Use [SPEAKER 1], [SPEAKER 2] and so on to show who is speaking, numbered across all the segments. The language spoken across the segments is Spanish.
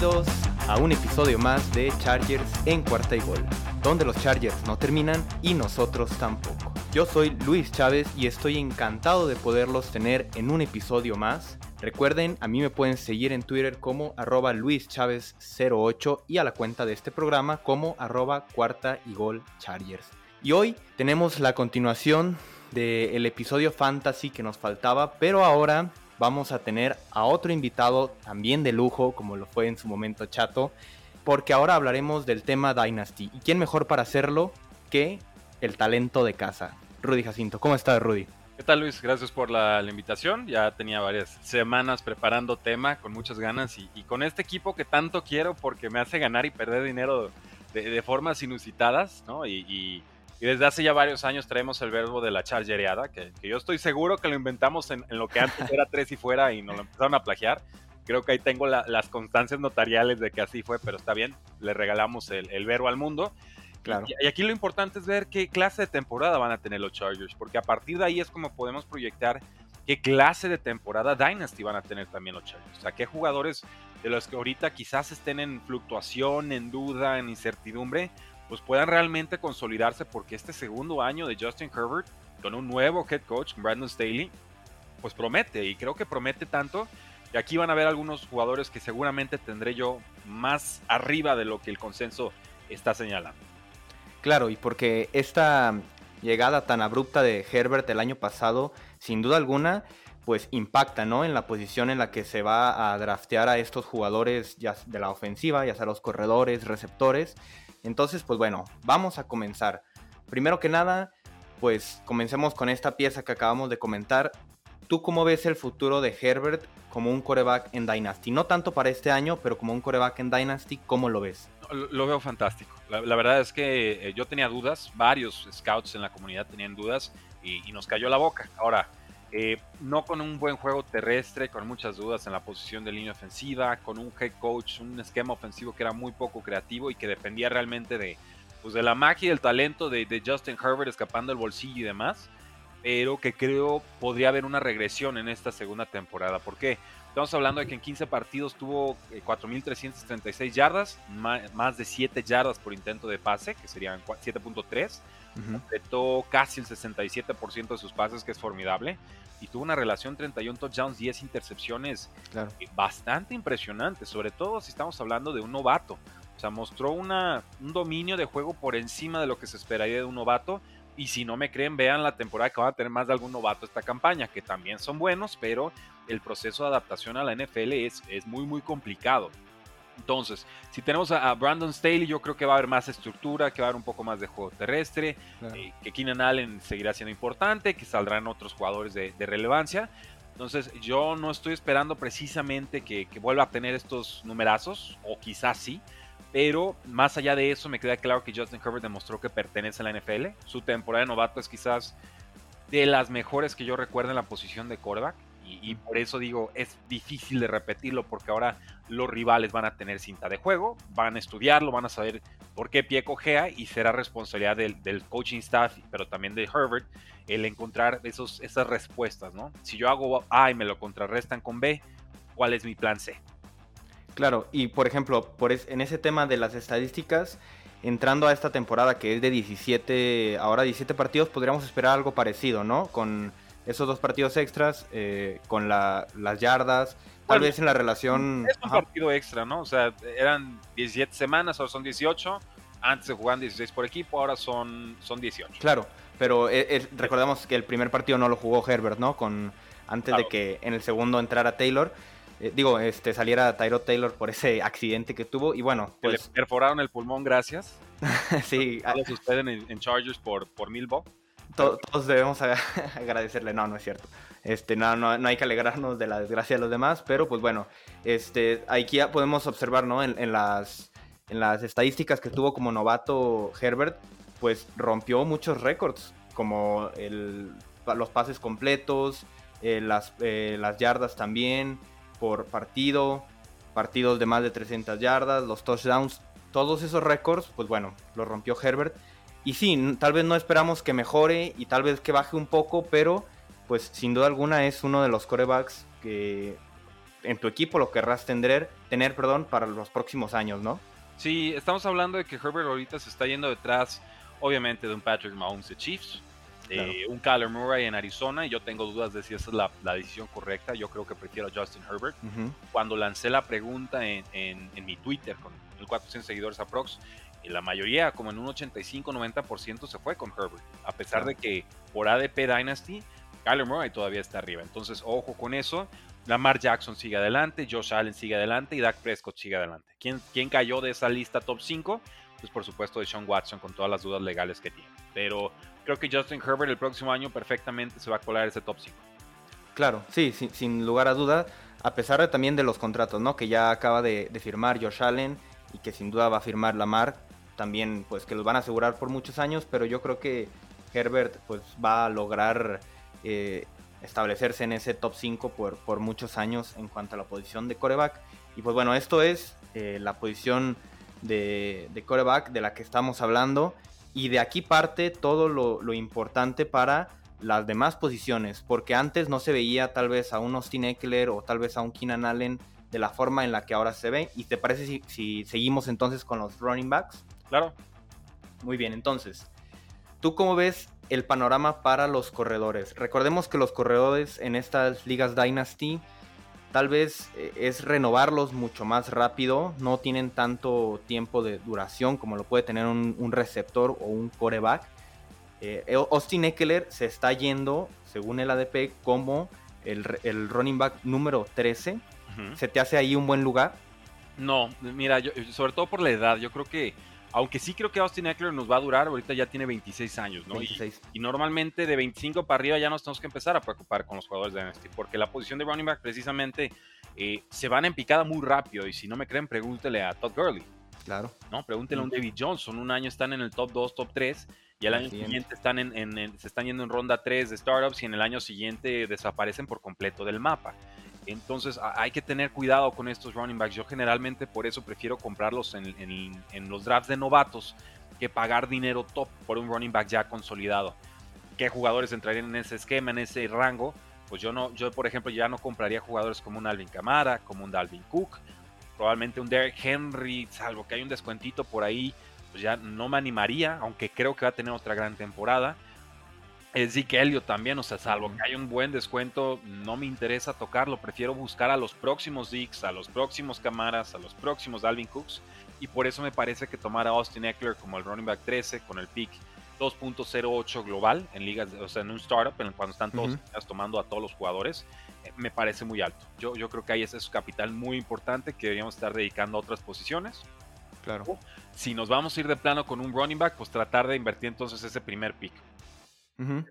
[SPEAKER 1] Bienvenidos a un episodio más de Chargers en cuarta y gol, donde los Chargers no terminan y nosotros tampoco. Yo soy Luis Chávez y estoy encantado de poderlos tener en un episodio más. Recuerden, a mí me pueden seguir en Twitter como arroba luischavez08 y a la cuenta de este programa como arroba cuarta y gol Chargers. Y hoy tenemos la continuación del episodio fantasy que nos faltaba, pero ahora vamos a tener a otro invitado también de lujo, como lo fue en su momento Chato, porque ahora hablaremos del tema Dynasty. ¿Y quién mejor para hacerlo que el talento de casa? Rudy Jacinto. ¿Cómo estás, Rudy?
[SPEAKER 2] ¿Qué tal, Luis? Gracias por la, invitación. Ya tenía varias semanas preparando tema con muchas ganas y, con este equipo que tanto quiero porque me hace ganar y perder dinero de, formas inusitadas, ¿no? y desde hace ya varios años traemos el verbo de la chargereada, que, que yo estoy seguro que lo inventamos en, lo que antes era tres y fuera y nos lo empezaron a plagiar. Creo que ahí tengo las constancias notariales de que así fue, pero está bien, le regalamos el, verbo al mundo. Claro. Y, aquí lo importante es ver qué clase de temporada van a tener los Chargers, porque a partir de ahí es como podemos proyectar qué clase de temporada Dynasty van a tener también los Chargers. O sea, qué jugadores de los que ahorita quizás estén en fluctuación, en duda, en incertidumbre, pues puedan realmente consolidarse porque este segundo año de Justin Herbert con un nuevo head coach, Brandon Staley, pues promete y creo que promete tanto que aquí van a ver algunos jugadores que seguramente tendré yo más arriba de lo que el consenso está señalando.
[SPEAKER 1] Claro, y porque esta llegada tan abrupta de Herbert el año pasado, sin duda alguna, pues impacta, ¿no? En la posición en la que se va a draftear a estos jugadores ya de la ofensiva, ya sea los corredores, receptores, entonces, pues bueno, vamos a comenzar. Primero que nada, pues comencemos con esta pieza que acabamos de comentar. ¿Tú cómo ves el futuro de Herbert como un coreback en Dynasty? No tanto para este año, pero como un coreback en Dynasty, ¿cómo lo ves?
[SPEAKER 2] Lo, veo fantástico. La, verdad es que eh, yo tenía dudas, varios scouts en la comunidad tenían dudas y, y nos cayó la boca. Ahora, eh, no con un buen juego terrestre, con muchas dudas en la posición de línea ofensiva, con un head coach, un esquema ofensivo que era muy poco creativo y que dependía realmente de, pues de la magia y el talento de, Justin Herbert escapando el bolsillo y demás, pero que creo podría haber una regresión en esta segunda temporada. ¿Por qué? Estamos hablando de que en 15 partidos tuvo 4.336 eh, yardas, más de 7 yardas por intento de pase, que serían 7.3 completó casi el 67% de sus pases, que es formidable. Y tuvo una relación 31 touchdowns, 10 intercepciones bastante impresionante, sobre todo si estamos hablando de un novato. O sea, mostró una, un dominio de juego por encima de lo que se esperaría de un novato. Y si no me creen, vean la temporada que va a tener más de algún novato esta campaña, que también son buenos, pero el proceso de adaptación a la NFL es, es muy, muy complicado. Entonces, si tenemos a, Brandon Staley, yo creo que va a haber más estructura, que va a haber un poco más de juego terrestre, eh, que Keenan Allen seguirá siendo importante, que saldrán otros jugadores de, relevancia. Entonces, yo no estoy esperando precisamente que, vuelva a tener estos numerazos, o quizás sí, pero más allá de eso, me queda claro que Justin Herbert demostró que pertenece a la NFL. Su temporada de novato es quizás de las mejores que yo recuerdo en la posición de quarterback y, por eso digo, es difícil de repetirlo porque ahora los rivales van a tener cinta de juego, van a estudiarlo, van a saber por qué pie cojea y será responsabilidad del, coaching staff, pero también de Herbert, el encontrar esos, esas respuestas, ¿no? Si yo hago A y me lo contrarrestan con B, ¿cuál es mi plan C?
[SPEAKER 1] Claro, y por ejemplo, por en ese tema de las estadísticas, entrando a esta temporada que es de 17, ahora 17 partidos, podríamos esperar algo parecido, ¿no? Con esos dos partidos extras eh, con las yardas, tal vez en la relación...
[SPEAKER 2] Es un partido extra, ¿no? O sea, eran 17 semanas, ahora son 18. Antes se jugaban 16 por equipo, ahora son, son 18.
[SPEAKER 1] Claro, pero recordemos que el primer partido no lo jugó Herbert, ¿no? Con, antes de que en el segundo entrara Taylor. eh, digo, este, saliera Tyro Taylor por ese accidente que tuvo. Y bueno,
[SPEAKER 2] pues.
[SPEAKER 1] Le
[SPEAKER 2] perforaron el pulmón, gracias.
[SPEAKER 1] sí.
[SPEAKER 2] Todos suceden en, Chargers por, por
[SPEAKER 1] Todos debemos agradecerle. No, no es cierto. Este, no, no, no, hay que alegrarnos de la desgracia de los demás, pero pues bueno, este, aquí podemos observar, ¿no? En, las, en las estadísticas que tuvo como novato Herbert, pues rompió muchos récords, como el, los pases completos, eh, las, eh, las yardas también, por partido, partidos de más de 300 yardas, los touchdowns, todos esos récords, pues bueno, los rompió Herbert. Y sí, tal vez no esperamos que mejore y tal vez que baje un poco, pero pues sin duda alguna es uno de los corebacks que en tu equipo lo querrás tener, tener perdón, para los próximos años, ¿no?
[SPEAKER 2] Sí, estamos hablando de que Herbert ahorita se está yendo detrás, obviamente, de un Patrick Mahomes de Chiefs, eh, un Kyler Murray en Arizona, y yo tengo dudas de si esa es la, decisión correcta. Yo creo que prefiero a Justin Herbert. Cuando lancé la pregunta en, mi Twitter con el 400 seguidores aprox, la mayoría, como en un 85-90%, se fue con Herbert. A pesar de que por ADP Dynasty, Kyler Murray todavía está arriba. Entonces, ojo con eso. Lamar Jackson sigue adelante, Josh Allen sigue adelante y Dak Prescott sigue adelante. ¿Quién, quién cayó de esa lista top 5? Pues por supuesto de Sean Watson con todas las dudas legales que tiene. Pero creo que Justin Herbert el próximo año perfectamente se va a colar ese top 5.
[SPEAKER 1] Claro, sí, sin, lugar a duda, a pesar de, también de los contratos, ¿no? Que ya acaba de, firmar Josh Allen y que sin duda va a firmar Lamar, también pues que los van a asegurar por muchos años, pero yo creo que Herbert pues va a lograr eh, establecerse en ese top 5 por, por muchos años en cuanto a la posición de coreback. Y pues bueno, esto es eh, la posición de, de coreback de la que estamos hablando. Y de aquí parte todo lo, importante para las demás posiciones, porque antes no se veía tal vez a un Austin Eckler o tal vez a un Keenan Allen de la forma en la que ahora se ve. ¿Y te parece si, seguimos entonces con los running backs?
[SPEAKER 2] Claro.
[SPEAKER 1] Muy bien, entonces, ¿tú cómo ves el panorama para los corredores? Recordemos que los corredores en estas ligas Dynasty Tal vez eh, es renovarlos mucho más rápido, no tienen tanto tiempo de duración como lo puede tener un, receptor o un coreback. Eh, Austin Eckler se está yendo, según el ADP, como el, running back número 13. ¿Se te hace ahí un buen lugar?
[SPEAKER 2] No, mira, yo, sobre todo por la edad, yo creo que aunque sí creo que Austin Eckler nos va a durar, ahorita ya tiene 26 años, ¿no? Y, normalmente de 25 para arriba ya nos tenemos que empezar a preocupar con los jugadores de NXT, porque la posición de running back precisamente eh, se van en picada muy rápido. Y si no me creen, pregúntele a Todd Gurley.
[SPEAKER 1] Claro.
[SPEAKER 2] ¿no? Pregúntele a un David Johnson. Un año están en el top 2, top 3, y el año siguiente están en, se están yendo en ronda 3 de startups, y en el año siguiente desaparecen por completo del mapa. Entonces hay que tener cuidado con estos running backs. Yo generalmente por eso prefiero comprarlos en, los drafts de novatos que pagar dinero top por un running back ya consolidado. ¿Qué jugadores entrarían en ese esquema, en ese rango? Pues yo no, yo por ejemplo ya no compraría jugadores como un Alvin Kamara, como un Dalvin Cook, probablemente un Derek Henry, salvo que hay un descuentito por ahí, pues ya no me animaría, aunque creo que va a tener otra gran temporada Zeke Elliott también, o sea, salvo que hay un buen descuento, no me interesa tocarlo, prefiero buscar a los próximos Dix, a los próximos Camaras, a los próximos Alvin Cooks, y por eso me parece que tomar a Austin Eckler como el running back 13 con el pick 2.08 global en ligas, o sea, en un startup, en cuando están todos tomando a todos los jugadores, eh, me parece muy alto. Yo, yo creo que ahí ese es capital muy importante que deberíamos estar dedicando a otras posiciones.
[SPEAKER 1] Claro.
[SPEAKER 2] Si nos vamos a ir de plano con un running back, pues tratar de invertir entonces ese primer pick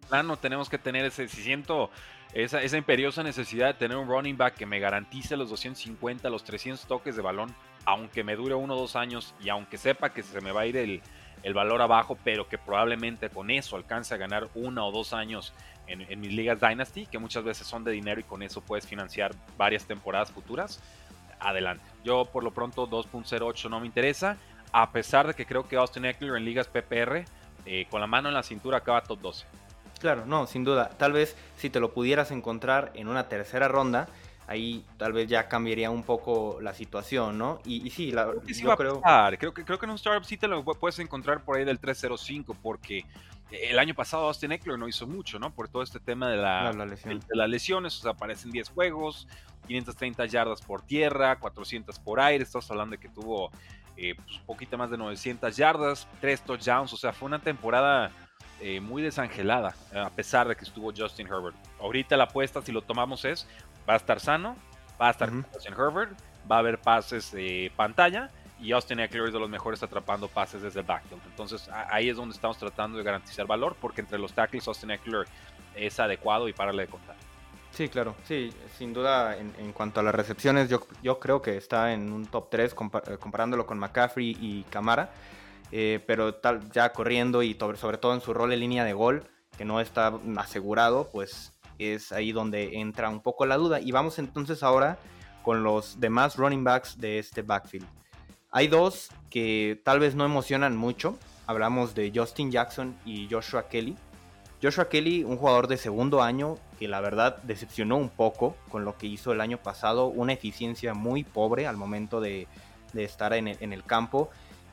[SPEAKER 2] plano tenemos que tener ese, si siento esa, imperiosa necesidad de tener un running back que me garantice los 250, los 300 toques de balón, aunque me dure uno o dos años y aunque sepa que se me va a ir el, el valor abajo, pero que probablemente con eso alcance a ganar uno o dos años en, en, mis ligas Dynasty, que muchas veces son de dinero y con eso puedes financiar varias temporadas futuras. Adelante. Yo por lo pronto 2.08 no me interesa, a pesar de que creo que Austin Eckler en ligas PPR eh, con la mano en la cintura acaba top 12.
[SPEAKER 1] Claro, no, sin duda. Tal vez si te lo pudieras encontrar en una tercera ronda, ahí tal vez ya cambiaría un poco la situación, ¿no? Y, sí, la,
[SPEAKER 2] yo creo... creo que creo que en un startup sí te lo puedes encontrar por ahí del 305 porque el año pasado Austin Eckler no hizo mucho, ¿no? Por todo este tema de, la, de, las lesiones, o sea, aparecen 10 juegos, 530 yardas por tierra, 400 por aire, estamos hablando de que tuvo eh, pues, un poquito más de 900 yardas, 3 touchdowns, o sea, fue una temporada eh, muy desangelada, a pesar de que estuvo Justin Herbert. Ahorita la apuesta, si lo tomamos, es, va a estar sano, Va a estar Justin Herbert, va a haber pases de pantalla y Austin Eckler es de los mejores atrapando pases desde el backfield. Entonces ahí es donde estamos tratando de garantizar valor porque entre los tackles Austin Eckler es adecuado y pararle de contar.
[SPEAKER 1] Sí, claro, sí, sin duda en, cuanto a las recepciones yo, yo, creo que está en un top 3 eh, comparándolo con McCaffrey y Camara, eh, pero tal, ya corriendo y sobre todo en su rol en línea de gol, que no está asegurado, pues es ahí donde entra un poco la duda. Y vamos entonces ahora con los demás running backs de este backfield. Hay dos que tal vez no emocionan mucho. Hablamos de Justin Jackson y Joshua Kelly. Joshua Kelly, un jugador de segundo año que la verdad decepcionó un poco con lo que hizo el año pasado, una eficiencia muy pobre al momento de, estar en el, campo.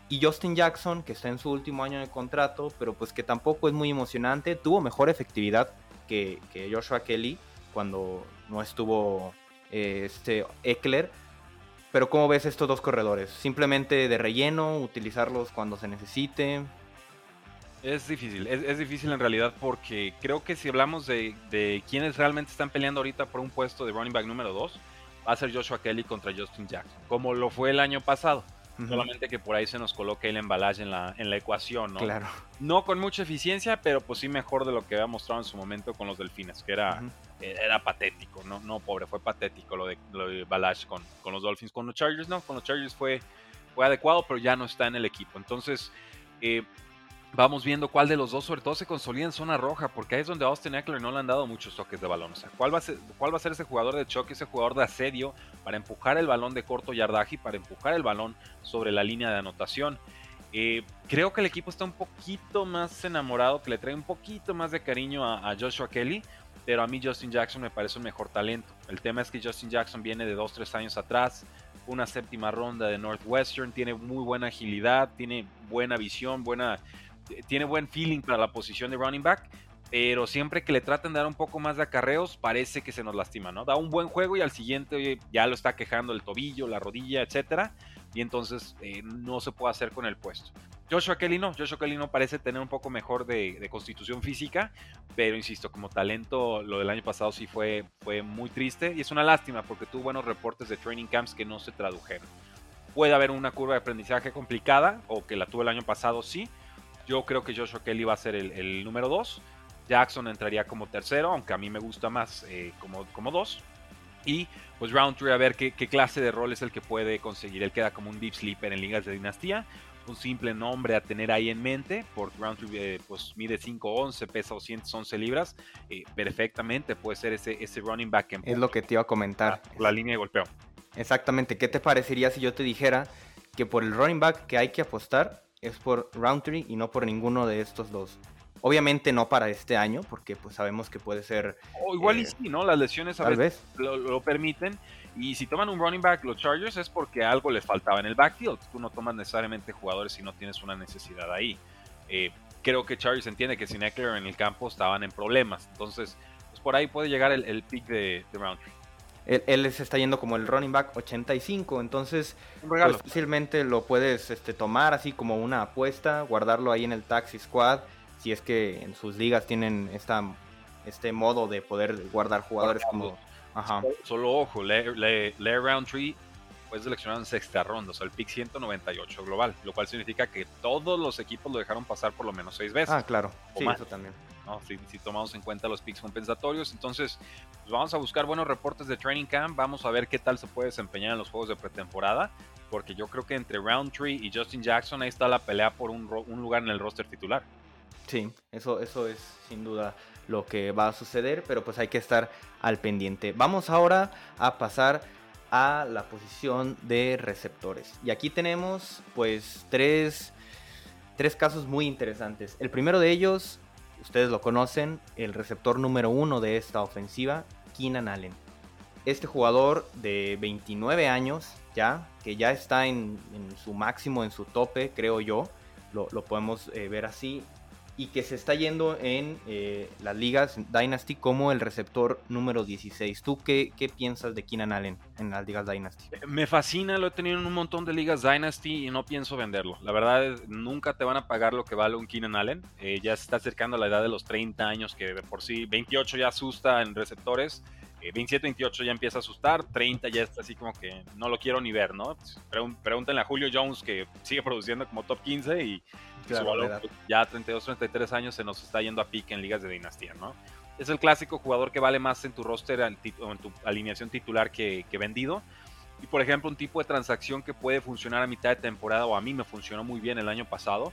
[SPEAKER 1] Y Justin Jackson, que está en su último año de contrato, pero pues que tampoco es muy emocionante, tuvo mejor efectividad que, Joshua Kelly cuando no estuvo eh, este Eckler. Pero ¿cómo ves estos dos corredores? ¿Simplemente de relleno, utilizarlos cuando se necesite?
[SPEAKER 2] Es difícil, es, difícil en realidad porque creo que si hablamos de, de, quienes realmente están peleando ahorita por un puesto de running back número 2, va a ser Joshua Kelly contra Justin Jackson, como lo fue el año pasado. Solamente que por ahí se nos coloca el embalaje en la, en la ecuación, ¿no?
[SPEAKER 1] Claro.
[SPEAKER 2] No con mucha eficiencia, pero pues sí mejor de lo que había mostrado en su momento con los Delfines, que era, era patético, no, no pobre, fue patético lo de, lo de con, con los Dolphins. Con los Chargers, no, con los Chargers fue, fue adecuado, pero ya no está en el equipo. Entonces, eh, vamos viendo cuál de los dos sobre todo se consolida en zona roja, porque ahí es donde Austin Eckler no le han dado muchos toques de balón. O sea, ¿cuál va, a ser, ¿cuál va a ser ese jugador de choque, ese jugador de asedio para empujar el balón de corto yardaje y para empujar el balón sobre la línea de anotación? Eh, creo que el equipo está un poquito más enamorado, que le trae un poquito más de cariño a, a, Joshua Kelly, pero a mí Justin Jackson me parece un mejor talento. El tema es que Justin Jackson viene de 2-3 años atrás, una séptima ronda de Northwestern, tiene muy buena agilidad, tiene buena visión, buena tiene buen feeling para la posición de running back, pero siempre que le traten de dar un poco más de acarreos, parece que se nos lastima, ¿no? Da un buen juego y al siguiente ya lo está quejando el tobillo, la rodilla, etcétera, y entonces eh, no se puede hacer con el puesto. Joshua Kelly no, Joshua Kelly no parece tener un poco mejor de, constitución física, pero insisto, como talento, lo del año pasado sí fue, fue muy triste y es una lástima porque tuvo buenos reportes de training camps que no se tradujeron. Puede haber una curva de aprendizaje complicada, o que la tuvo el año pasado, sí, yo creo que Joshua Kelly va a ser el, número 2. Jackson entraría como tercero, aunque a mí me gusta más eh, como, como dos. Y pues Roundtree a ver qué, clase de rol es el que puede conseguir. Él queda como un deep sleeper en ligas de dinastía. Un simple nombre a tener ahí en mente, porque Roundtree eh, pues, mide 5'11, pesa 211 libras. Eh, perfectamente puede ser ese, ese running back. En
[SPEAKER 1] es lo que te iba a comentar.
[SPEAKER 2] la línea de golpeo.
[SPEAKER 1] Exactamente. ¿Qué te parecería si yo te dijera que por el running back que hay que apostar es por Roundtree y no por ninguno de estos dos. Obviamente no para este año, porque pues sabemos que puede ser...
[SPEAKER 2] O igual y eh, sí, ¿no? Las lesiones a veces Lo, permiten. Y si toman un running back los Chargers es porque algo les faltaba en el backfield. Tú no tomas necesariamente jugadores si no tienes una necesidad ahí. Eh, creo que Chargers entiende que sin Eckler en el campo estaban en problemas. Entonces, pues por ahí puede llegar el, pick de, de Roundtree
[SPEAKER 1] él, se está yendo como el running back 85, entonces pues, fácilmente lo puedes este, tomar así como una apuesta, guardarlo ahí en el taxi squad, si es que en sus ligas tienen esta, este modo de poder guardar jugadores como...
[SPEAKER 2] Ajá. Solo, ojo, Lair Roundtree fue seleccionado en sexta ronda, o sea, el pick 198 global, lo cual significa que todos los equipos lo dejaron pasar por lo menos seis veces.
[SPEAKER 1] Ah, claro, sí, eso también.
[SPEAKER 2] Si, tomamos en cuenta los picks compensatorios, entonces pues vamos a buscar buenos reportes de training camp, vamos a ver qué tal se puede desempeñar en los juegos de pretemporada, porque yo creo que entre Roundtree y Justin Jackson ahí está la pelea por un, lugar en el roster titular.
[SPEAKER 1] Sí, eso, eso es sin duda lo que va a suceder, pero pues hay que estar al pendiente. Vamos ahora a pasar a la posición de receptores. Y aquí tenemos pues tres, tres casos muy interesantes. El primero de ellos ustedes lo conocen, el receptor número uno de esta ofensiva, Keenan Allen. Este jugador de 29 años ya, que ya está en, su máximo, en su tope, creo yo, lo, podemos eh, ver así, y que se está yendo en eh, las ligas Dynasty como el receptor número 16. ¿Tú qué, qué, piensas de Keenan Allen en las ligas Dynasty?
[SPEAKER 2] Me fascina, lo he tenido en un montón de ligas Dynasty y no pienso venderlo. La verdad, nunca te van a pagar lo que vale un Keenan Allen. Eh, ya se está acercando a la edad de los 30 años, que por sí 28 ya asusta en receptores. 27-28 ya empieza a asustar, 30 ya está así como que no lo quiero ni ver, ¿no? Pues, pregúntenle a Julio Jones que sigue produciendo como top 15 y pues, ya 32, 33 años se nos está yendo a pique en ligas de dinastía, ¿no? Es el clásico jugador que vale más en tu roster o en tu alineación titular que, vendido. Y por ejemplo, un tipo de transacción que puede funcionar a mitad de temporada, o a mí me funcionó muy bien el año pasado,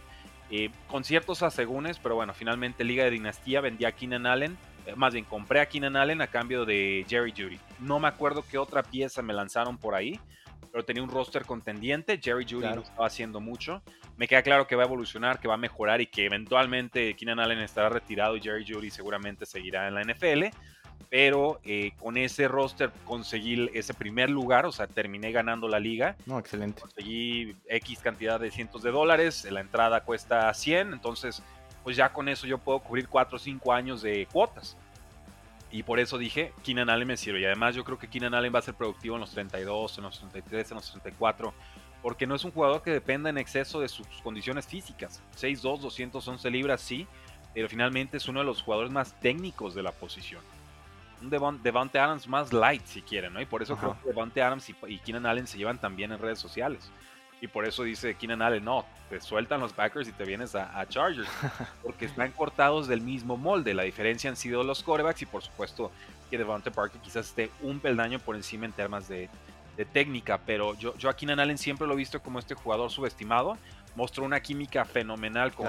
[SPEAKER 2] eh, con ciertos asegúnes, pero bueno, finalmente Liga de Dinastía vendía a Keenan Allen, eh, más bien compré a Keenan Allen a cambio de Jerry Judy. No me acuerdo qué otra pieza me lanzaron por ahí, pero tenía un roster contendiente. Jerry Judy no estaba haciendo mucho. Me queda claro que va a evolucionar, que va a mejorar y que eventualmente Keenan Allen estará retirado y Jerry Judy seguramente seguirá en la NFL. Pero eh, con ese roster conseguí ese primer lugar, o sea, terminé ganando la liga.
[SPEAKER 1] No, excelente.
[SPEAKER 2] Conseguí X cantidad de cientos de dólares, la entrada cuesta 100, entonces pues ya con eso yo puedo cubrir 4 o 5 años de cuotas. Y por eso dije, Keenan Allen me sirve. Y además yo creo que Keenan Allen va a ser productivo en los 32, en los 33, en los 34. Porque no es un jugador que dependa en exceso de sus condiciones físicas. 6'2, 211 libras, sí. Pero finalmente es uno de los jugadores más técnicos de la posición. Un Devante Adams más light, si quieren, ¿no? Y por eso creo que Devante Adams y, y Keenan Allen se llevan también en redes sociales. Y por eso dice Keenan Allen, no, te sueltan los Packers y te vienes a, Chargers. Porque están cortados del mismo molde. La diferencia han sido los corebacks y por supuesto que Devonta Parker quizás esté un peldaño por encima en temas de, técnica. Pero yo, yo a Keenan Allen siempre lo he visto como este jugador subestimado. Mostró una química fenomenal con,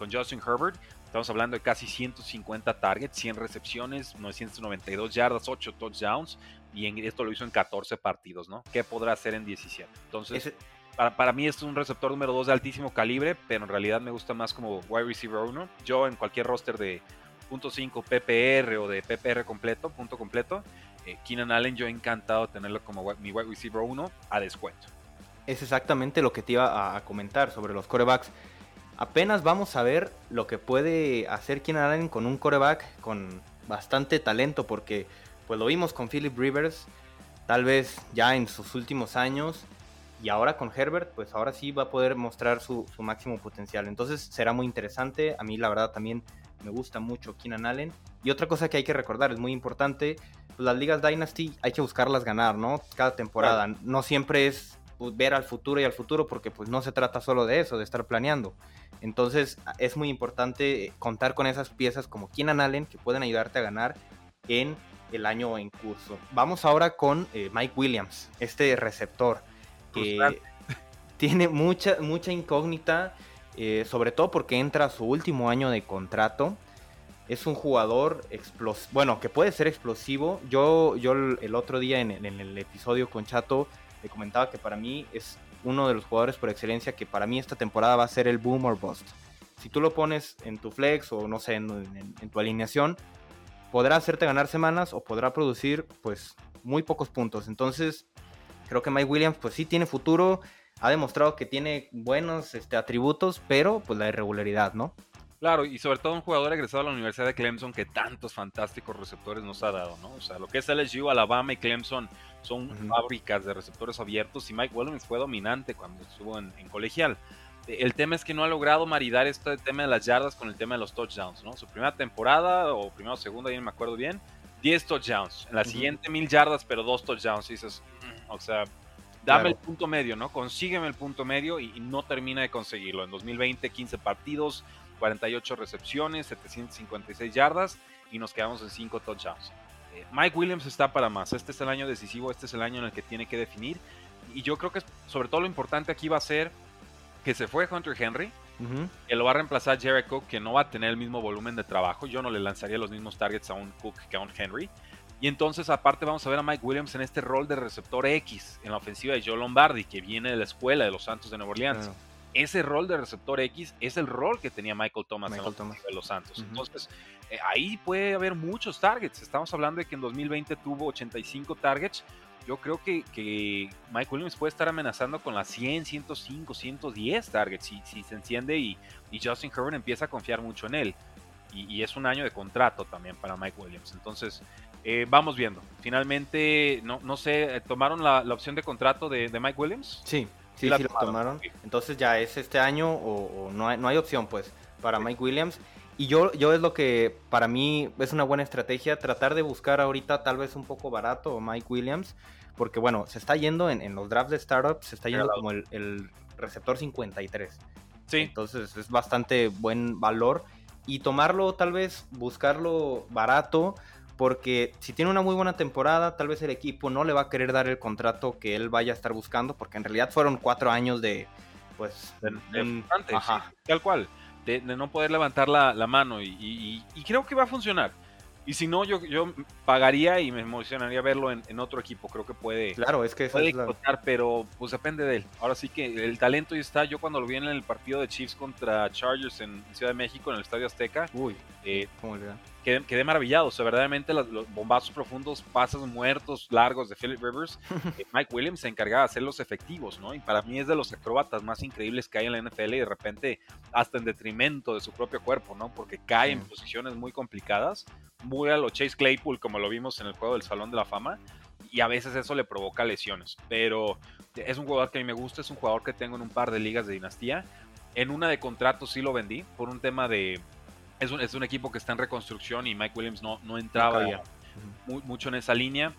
[SPEAKER 2] con Justin Herbert. Estamos hablando de casi 150 targets, 100 recepciones, 992 yardas, 8 touchdowns. Y en, esto lo hizo en 14 partidos, ¿no? ¿Qué podrá hacer en 17? Entonces para, para, mí es un receptor número 2 de altísimo calibre, pero en realidad me gusta más como wide receiver 1. Yo en cualquier roster de .5 PPR o de PPR completo, punto completo, eh, Keenan Allen yo he encantado tenerlo como mi wide receiver 1 a descuento.
[SPEAKER 1] Es exactamente lo que te iba a, comentar sobre los corebacks. Apenas vamos a ver lo que puede hacer Keenan Allen con un coreback con bastante talento, porque pues lo vimos con Philip Rivers, tal vez ya en sus últimos años y ahora con Herbert, pues ahora sí va a poder mostrar su, máximo potencial. Entonces será muy interesante. A mí la verdad también me gusta mucho Keenan Allen. Y otra cosa que hay que recordar, es muy importante, pues las ligas Dynasty hay que buscarlas ganar, ¿no? Cada temporada. No siempre es pues, ver al futuro y al futuro porque pues no se trata solo de eso, de estar planeando. Entonces es muy importante contar con esas piezas como Keenan Allen que pueden ayudarte a ganar en el año en curso. Vamos ahora con eh, Mike Williams, este receptor que tiene mucha, mucha incógnita, eh, sobre todo porque entra a su último año de contrato. Es un jugador bueno, que puede ser explosivo. Yo, yo el otro día en, el episodio con Chato le comentaba que para mí es uno de los jugadores por excelencia que para mí esta temporada va a ser el boom or bust. Si tú lo pones en tu flex o no sé, en, en tu alineación, podrá hacerte ganar semanas o podrá producir pues muy pocos puntos. Entonces Creo que Mike Williams pues sí tiene futuro, ha demostrado que tiene buenos este, atributos, pero pues la irregularidad, ¿no?
[SPEAKER 2] Claro, y sobre todo un jugador egresado a la Universidad de Clemson que tantos fantásticos receptores nos ha dado, ¿no? O sea, lo que es LSU, Alabama y Clemson son fábricas de receptores abiertos y Mike Williams fue dominante cuando estuvo en, colegial. El tema es que no ha logrado maridar este tema de las yardas con el tema de los touchdowns, ¿no? Su primera temporada, o primera o segunda, ya no me acuerdo bien, 10 touchdowns. En la siguiente, mil yardas, pero dos touchdowns. Y dices, o sea, dame el punto medio, ¿no? Consígueme el punto medio y, no termina de conseguirlo. En 2020, 15 partidos, 48 recepciones, 756 yardas y nos quedamos en 5 touchdowns. Eh, Mike Williams está para más. Este es el año decisivo, este es el año en el que tiene que definir. Y yo creo que sobre todo lo importante aquí va a ser que se fue Hunter Henry, que lo va a reemplazar Jared Cook, que no va a tener el mismo volumen de trabajo. Yo no le lanzaría los mismos targets a un Cook que a un Henry. Y entonces, aparte, vamos a ver a Mike Williams en este rol de receptor X en la ofensiva de Joe Lombardi, que viene de la escuela de los Santos de Nueva Orleans. Ese rol de receptor X es el rol que tenía Michael Thomas en la de los Santos. Entonces, eh, ahí puede haber muchos targets. Estamos hablando de que en 2020 tuvo 85 targets. Yo creo que, que Mike Williams puede estar amenazando con las 100, 105, 110 targets si, si se enciende y, y Justin Herbert empieza a confiar mucho en él. Y, y, es un año de contrato también para Mike Williams. Entonces, eh, vamos viendo. Finalmente, no, no sé, ¿tomaron la, opción de contrato de, Mike Williams?
[SPEAKER 1] Sí, sí, sí, tomaron. Entonces ya es este año o, no, hay, no hay opción pues para Mike Williams. Y yo, yo es lo que para mí es una buena estrategia, tratar de buscar ahorita tal vez un poco barato Mike Williams, porque bueno, se está yendo en, los drafts de startups, se está yendo como el, receptor 53. Sí. Entonces es bastante buen valor. Y tomarlo, tal vez, buscarlo barato, porque si tiene una muy buena temporada, tal vez el equipo no le va a querer dar el contrato que él vaya a estar buscando, porque en realidad fueron cuatro años de, pues,
[SPEAKER 2] tal cual, de, no poder levantar la, mano y, creo que va a funcionar. Y si no, yo, yo pagaría y me emocionaría verlo en, otro equipo. Creo que puede,
[SPEAKER 1] claro, es que
[SPEAKER 2] puede explotar, pero pues depende de él. Ahora sí que el talento ya está. Yo cuando lo vi en el partido de Chiefs contra Chargers en Ciudad de México, en el Estadio Azteca,
[SPEAKER 1] Uy, eh, ¿cómo le
[SPEAKER 2] quedé, quedé, maravillado. O sea, verdaderamente los, bombazos profundos, pasos muertos, largos de Philip Rivers, eh, Mike Williams se encargaba de hacerlos efectivos, ¿no? Y para mí es de los acróbatas más increíbles que hay en la NFL y de repente hasta en detrimento de su propio cuerpo, ¿no? Porque cae en posiciones muy complicadas, muy a lo Chase Claypool, como lo vimos en el juego del Salón de la Fama. Y a veces eso le provoca lesiones. Pero es un jugador que a mí me gusta, es un jugador que tengo en un par de ligas de dinastía. En una de contratos sí lo vendí por un tema de, es un, es un, equipo que está en reconstrucción y Mike Williams no, no entraba mucho en esa línea.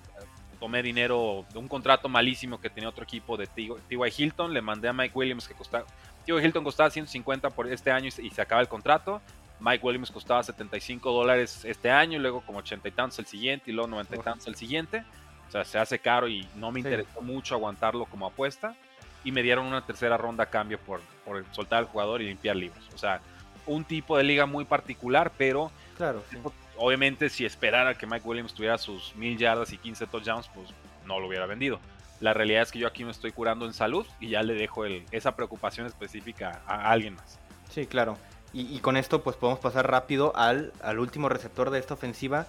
[SPEAKER 2] Tomé dinero de un contrato malísimo que tenía otro equipo de T.Y. Hilton. Le mandé a Mike Williams que costaba. T.Y. Hilton costaba 150 por este año y, se acaba el contrato. Mike Williams costaba 75 dólares este año, y luego como 80 y tantos el siguiente, y luego 90 y tantos el siguiente. O sea, se hace caro y no me interesó mucho aguantarlo como apuesta. Y me dieron una tercera ronda a cambio por, por soltar al jugador y limpiar libros. O sea, un tipo de liga muy particular, pero
[SPEAKER 1] claro,
[SPEAKER 2] obviamente si esperara que Mike Williams tuviera sus mil yardas y 15 touchdowns, pues no lo hubiera vendido. La realidad es que yo aquí me estoy curando en salud y ya le dejo el, esa preocupación específica a, alguien más.
[SPEAKER 1] Sí, claro. Y, con esto pues podemos pasar rápido al, al último receptor de esta ofensiva,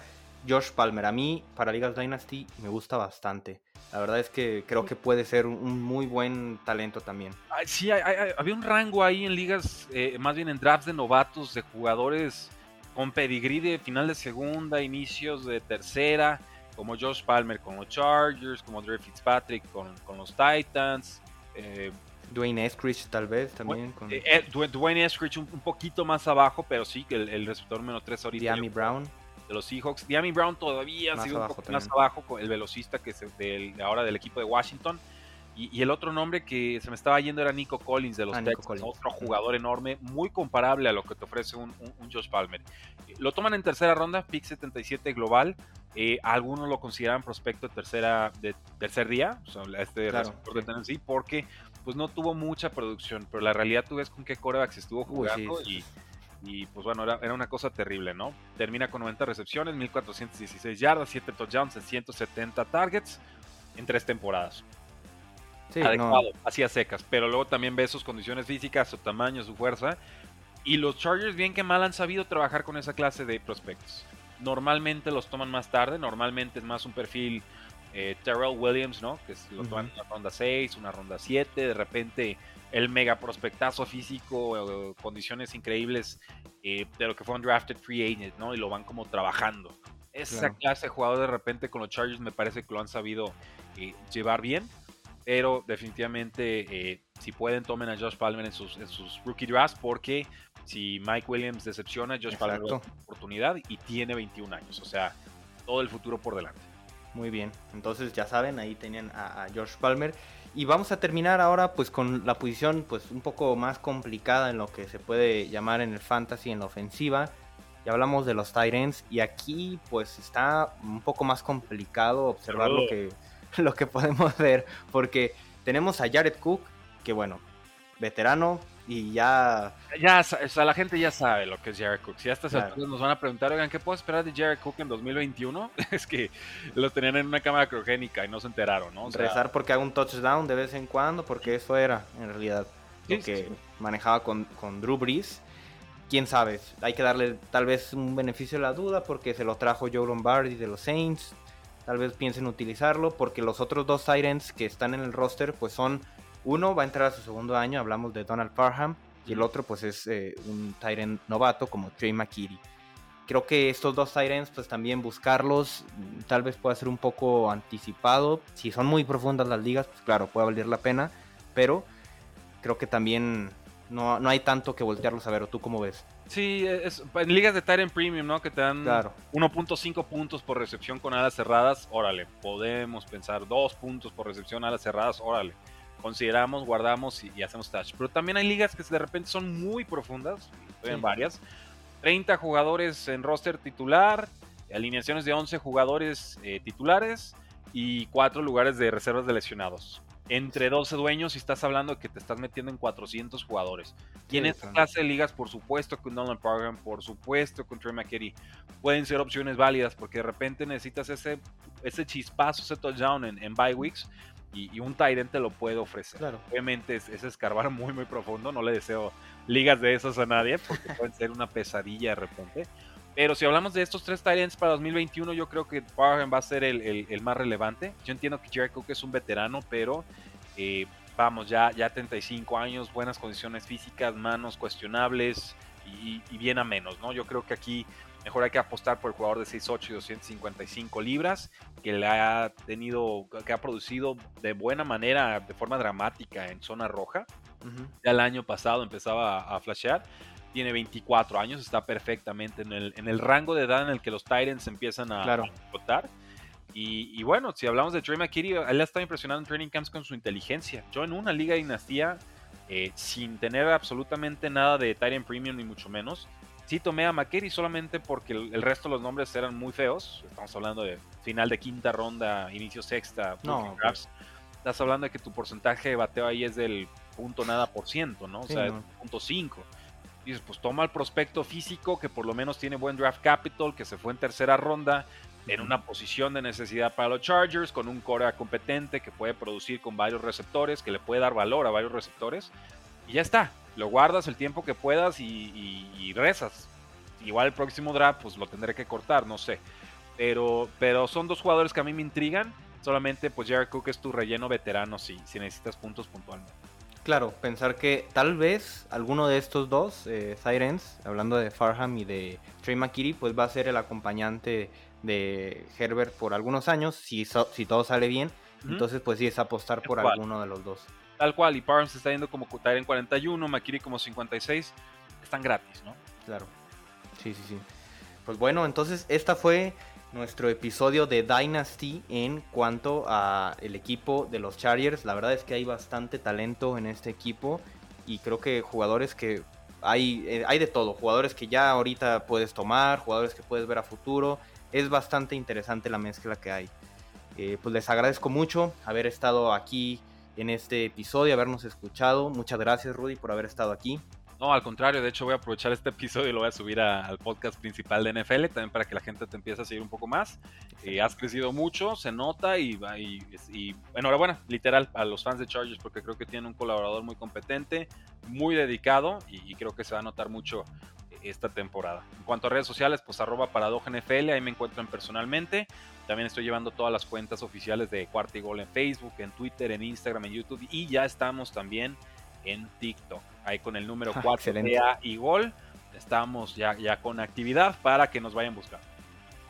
[SPEAKER 1] Josh Palmer. A mí, para Ligas Dynasty, me gusta bastante. La verdad es que creo que puede ser un muy buen talento también.
[SPEAKER 2] Sí, había un rango ahí en ligas, eh, más bien en drafts de novatos, de jugadores con pedigrí de final de segunda, inicios de tercera, como Josh Palmer con los Chargers, como Dre Fitzpatrick con, los Titans.
[SPEAKER 1] Eh, Dwayne Eskridge tal vez también. Con...
[SPEAKER 2] Eh, Dwayne Eskridge un, poquito más abajo, pero sí, que el, el receptor menos 3 ahorita.
[SPEAKER 1] Diami Brown
[SPEAKER 2] de los Seahawks. Diami Brown todavía sigue un poco más abajo, el velocista que es del, ahora del equipo de Washington. Y, el otro nombre que se me estaba yendo era Nico Collins de los ah, Texans, otro jugador enorme, muy comparable a lo que te ofrece un, Josh Palmer. Lo toman en tercera ronda, pick 77 global. Eh, algunos lo consideran prospecto de tercera de tercer día, o sea, este receptor de Tennessee, porque pues no tuvo mucha producción, pero la realidad tú ves con qué corebacks estuvo jugando y y pues bueno, era, una cosa terrible, ¿no? Termina con 90 recepciones, 1416 yardas, 7 touchdowns en 170 targets en tres temporadas. Sí, Adecuado, hacía secas, pero luego también ve sus condiciones físicas, su tamaño, su fuerza. Y los Chargers, bien que mal, han sabido trabajar con esa clase de prospectos. Normalmente los toman más tarde, normalmente es más un perfil eh, Terrell Williams, ¿no? Que lo toman en una ronda 6, una ronda 7, de repente el mega prospectazo físico, condiciones increíbles eh, de lo que fue un drafted free agent, ¿no? Y lo van como trabajando. Esa clase de jugador de repente con los Chargers me parece que lo han sabido eh, llevar bien, pero definitivamente eh, si pueden tomen a Josh Palmer en sus, rookie drafts porque si Mike Williams decepciona, Josh Palmer va oportunidad y tiene 21 años, o sea, todo el futuro por delante.
[SPEAKER 1] Muy bien, entonces ya saben, ahí tenían a, a Josh Palmer. Y vamos a terminar ahora pues con la posición pues un poco más complicada en lo que se puede llamar en el fantasy, en la ofensiva. Ya hablamos de los Tyrants y aquí pues está un poco más complicado observar lo que, lo que podemos ver porque tenemos a Jared Cook que bueno, veterano, y ya...
[SPEAKER 2] Ya, o sea, la gente ya sabe lo que es Jared Cook. Si a estas alturas nos van a preguntar, oigan, ¿qué puedo esperar de Jared Cook en 2021? es que lo tenían en una cámara criogénica y no se enteraron, ¿no?
[SPEAKER 1] O Rezar porque haga un touchdown de vez en cuando, porque eso era, en realidad, lo que manejaba con, con Drew Brees. Quién sabe, hay que darle tal vez un beneficio a la duda porque se lo trajo Joe Lombardi de los Saints. Tal vez piensen utilizarlo porque los otros dos Tyrants que están en el roster pues son uno va a entrar a su segundo año, hablamos de Donald Parham, y el otro pues es eh, un Tyrant novato como Trey McKitty. Creo que estos dos Tyrants pues también buscarlos tal vez pueda ser un poco anticipado. Si son muy profundas las ligas, pues claro, puede valer la pena, pero creo que también no, no hay tanto que voltearlos a ver. ¿O tú cómo ves?
[SPEAKER 2] Sí, es, en ligas de Tyrant Premium, ¿no? Que te dan 1.5 puntos por recepción con alas cerradas, órale. Podemos pensar 2 puntos por recepción alas cerradas, órale. Consideramos, guardamos y, hacemos touch. Pero también hay ligas que de repente son muy profundas, estoy en varias. 30 jugadores en roster titular, alineaciones de 11 jugadores eh, titulares y 4 lugares de reservas de lesionados entre 12 dueños y estás hablando de que te estás metiendo en 400 jugadores. Y en esta clase de ligas, por supuesto con Nolan Program, por supuesto con Trey McKitty, pueden ser opciones válidas porque de repente necesitas ese, ese chispazo, ese touchdown en, en bye weeks y, un Tyrant te lo puede ofrecer. Obviamente es, es, escarbar muy, muy profundo. No le deseo ligas de esas a nadie porque pueden ser una pesadilla de repente. Pero si hablamos de estos tres Tyrants para 2021, yo creo que Parham va a ser el, el, más relevante. Yo entiendo que Jared Cook es un veterano, pero eh, vamos, ya, ya 35 años, buenas condiciones físicas, manos cuestionables y, bien a menos, ¿no? Yo creo que aquí mejor hay que apostar por el jugador de 6'8 y 255 libras, que le ha tenido, que ha producido de buena manera, de forma dramática en zona roja. Ya el año pasado empezaba a, a flashear tiene 24 años, está perfectamente en el, en el rango de edad en el que los Titans empiezan a, claro. Y, bueno, si hablamos de Trey McKitty, él ha estado impresionando en training camps con su inteligencia. Yo en una liga de dinastía, eh, sin tener absolutamente nada de Tyrant Premium ni mucho menos, sí tomé a McKitty solamente porque el, resto de los nombres eran muy feos. Estamos hablando de final de quinta ronda, inicio sexta, no, pues. Estás hablando de que tu porcentaje de bateo ahí es del punto nada por ciento, ¿no? O sea, punto cinco dices, pues toma el prospecto físico que por lo menos tiene buen draft capital, que se fue en tercera ronda, en una posición de necesidad para los Chargers, con un core competente que puede producir con varios receptores, que le puede dar valor a varios receptores, y ya está. Lo guardas el tiempo que puedas y, rezas. Igual el próximo draft, pues lo tendré que cortar, no sé. Pero, pero son dos jugadores que a mí me intrigan. Solamente, pues Jared Cook es tu relleno veterano si, si necesitas puntos puntualmente.
[SPEAKER 1] Claro, pensar que tal vez alguno de estos dos, eh, Sirens, hablando de Farham y de Trey McKitty, pues va a ser el acompañante de Herbert por algunos años, si, si todo sale bien. Entonces, pues sí, es apostar por alguno de los dos.
[SPEAKER 2] Tal cual, y Parham se está yendo como en 41, McKitty como 56. Están gratis, ¿no?
[SPEAKER 1] Claro. Sí, sí, sí. Pues bueno, entonces esta fue nuestro episodio de Dynasty en cuanto a el equipo de los Chargers. La verdad es que hay bastante talento en este equipo y creo que jugadores que hay, eh, hay de todo, jugadores que ya ahorita puedes tomar, jugadores que puedes ver a futuro. Es bastante interesante la mezcla que hay. Eh, pues les agradezco mucho haber estado aquí en este episodio, habernos escuchado. Muchas gracias Rudy por haber estado aquí.
[SPEAKER 2] No, al contrario, de hecho voy a aprovechar este episodio y lo voy a subir al podcast principal de NFL, también para que la gente te empiece a seguir un poco más. Eh, has crecido mucho, se nota y, y, enhorabuena, literal, a los fans de Chargers, porque creo que tienen un colaborador muy competente, muy dedicado y, creo que se va a notar mucho esta temporada. En cuanto a redes sociales, pues arroba NFL, ahí me encuentran personalmente. También estoy llevando todas las cuentas oficiales de Cuarta y Gol en Facebook, en Twitter, en Instagram, en YouTube y ya estamos también en TikTok. Ahí con el número 4 ah, y gol. Estamos ya, ya con actividad para que nos vayan a buscar.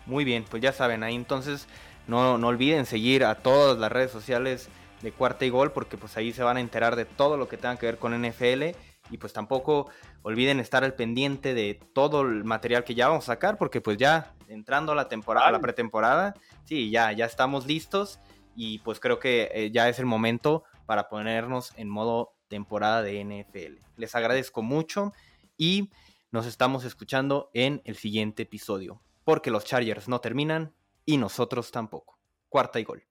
[SPEAKER 1] Muy bien, pues ya saben, ahí entonces no, no olviden seguir a todas las redes sociales de Cuarta y Gol porque pues ahí se van a enterar de todo lo que tenga que ver con NFL y pues tampoco olviden estar al pendiente de todo el material que ya vamos a sacar porque pues ya entrando a la temporada, a la pretemporada, sí, ya, ya estamos listos y pues creo que eh, ya es el momento para ponernos en modo temporada de NFL. Les agradezco mucho y nos estamos escuchando en el siguiente episodio, porque los Chargers no terminan y nosotros tampoco. Cuarta y gol.